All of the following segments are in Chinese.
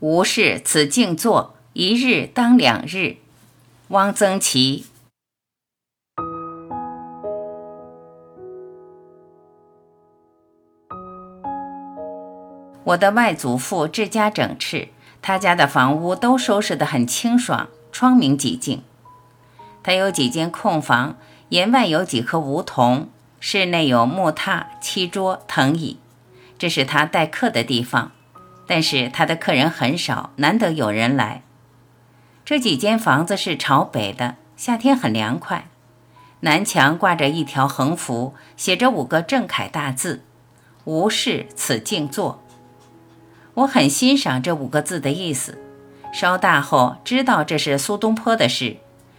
无事此静坐，一日当两日。汪曾祺。我的外祖父治家整饬，他家的房屋都收拾得很清爽，窗明几净。他有几间空房，檐外有几棵梧桐，室内有木榻、漆桌、藤椅，这是他待客的地方。但是他的客人很少，难得有人来。这几间房子是朝北的，夏天很凉快。南墙挂着一条横幅，写着五个正楷大字：“无事此静坐。”我很欣赏这五个字的意思。稍大后知道这是苏东坡的诗。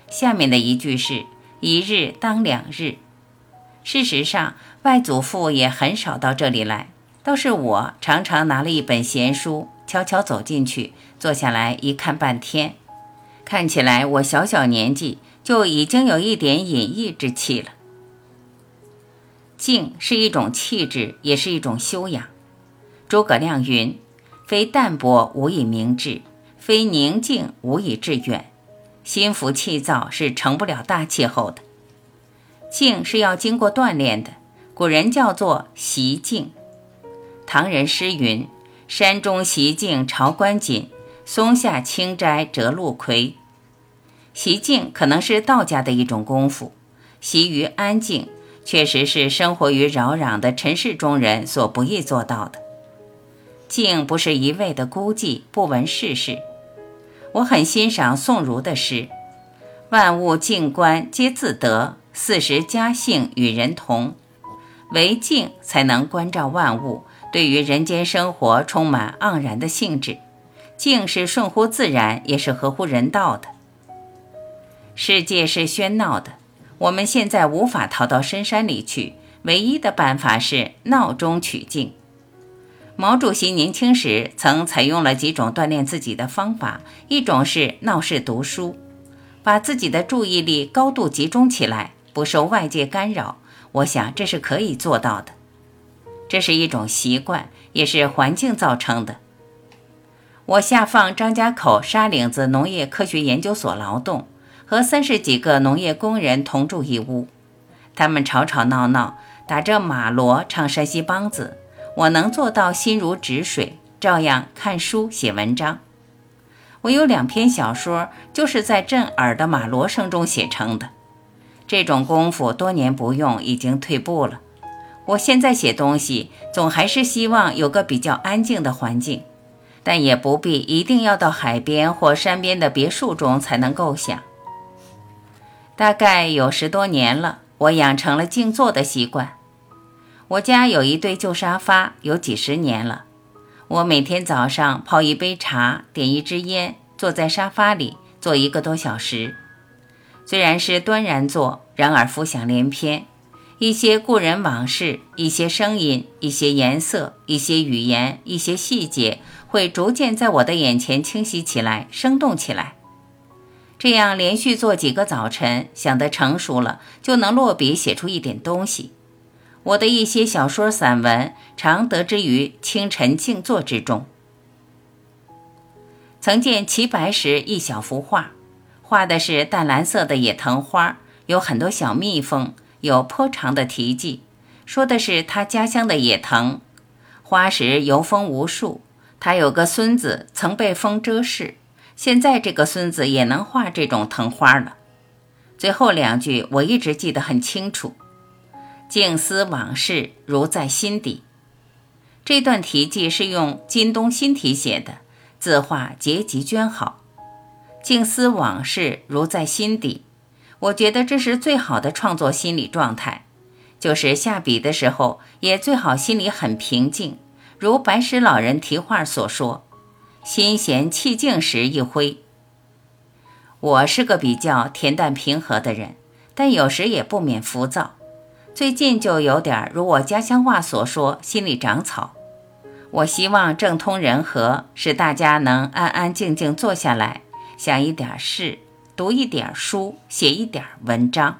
下面的一句是“一日当两日”。事实上，外祖父也很少到这里来，倒是我常常拿了一本闲书，悄悄走进去，坐下来一看半天。看起来我小小年纪就已经有一点隐逸之气了。静是一种气质，也是一种修养。诸葛亮云。非淡泊无以明志，非宁静无以致远。心浮气躁是成不了大气候的。静是要经过锻炼的，古人叫做习静。唐人诗云：“山中习静朝观锦，松下清斋折露葵。”习静可能是道家的一种功夫，习于安静，确实是生活于扰攘的尘世中人所不易做到的。静不是一味的孤寂，不闻世事。我很欣赏宋儒的诗：“万物静观皆自得，四时佳兴与人同。”唯静才能关照万物，对于人间生活充满盎然的兴致。静是顺乎自然，也是合乎人道的。世界是喧闹的，我们现在无法逃到深山里去，唯一的办法是闹中取静。毛主席年轻时曾采用了几种锻炼自己的方法，一种是闹市读书，把自己的注意力高度集中起来，不受外界干扰。我想这是可以做到的。这是一种习惯，也是环境造成的。我下放张家口沙岭子农业科学研究所劳动，和三十几个农业工人同住一屋，他们吵吵闹闹，打着马锣唱山西梆子。我能做到心如止水，照样看书写文章。我有两篇小说，就是在震耳的马锣声中写成的。这种功夫多年不用，已经退步了。我现在写东西，总还是希望有个比较安静的环境，但也不必一定要到海边或山边的别墅中才能构想。大概有十多年了，我养成了静坐的习惯。我家有一对旧沙发，有几十年了。我每天早上泡一杯茶，点一支烟，坐在沙发里坐一个多小时。虽然是端然坐，然而浮想联翩，一些故人往事，一些声音，一些颜色，一些语言，一些细节，会逐渐在我的眼前清晰起来，生动起来。这样连续做几个早晨，想得成熟了，就能落笔写出一点东西。我的一些小说散文常得之于清晨静坐之中。曾见齐白石一小幅画，画的是淡蓝色的野藤花，有很多小蜜蜂，有颇长的题记，说的是他家乡的野藤。花时游风无数，他有个孙子曾被风遮视，现在这个孙子也能画这种藤花了。最后两句我一直记得很清楚。静思往事如在心底，这段题记是用金东新题写的，字画结集娟好。静思往事如在心底，我觉得这是最好的创作心理状态，就是下笔的时候也最好心里很平静，如白石老人题画所说：“心闲气静时一挥。”我是个比较恬淡平和的人，但有时也不免浮躁。最近就有点如我家乡话所说，心里长草。我希望政通人和，使大家能安安静静坐下来，想一点事，读一点书，写一点文章。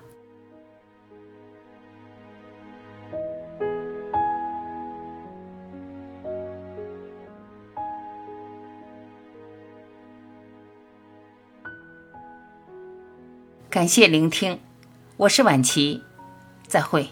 感谢聆听，我是婉琪，再会。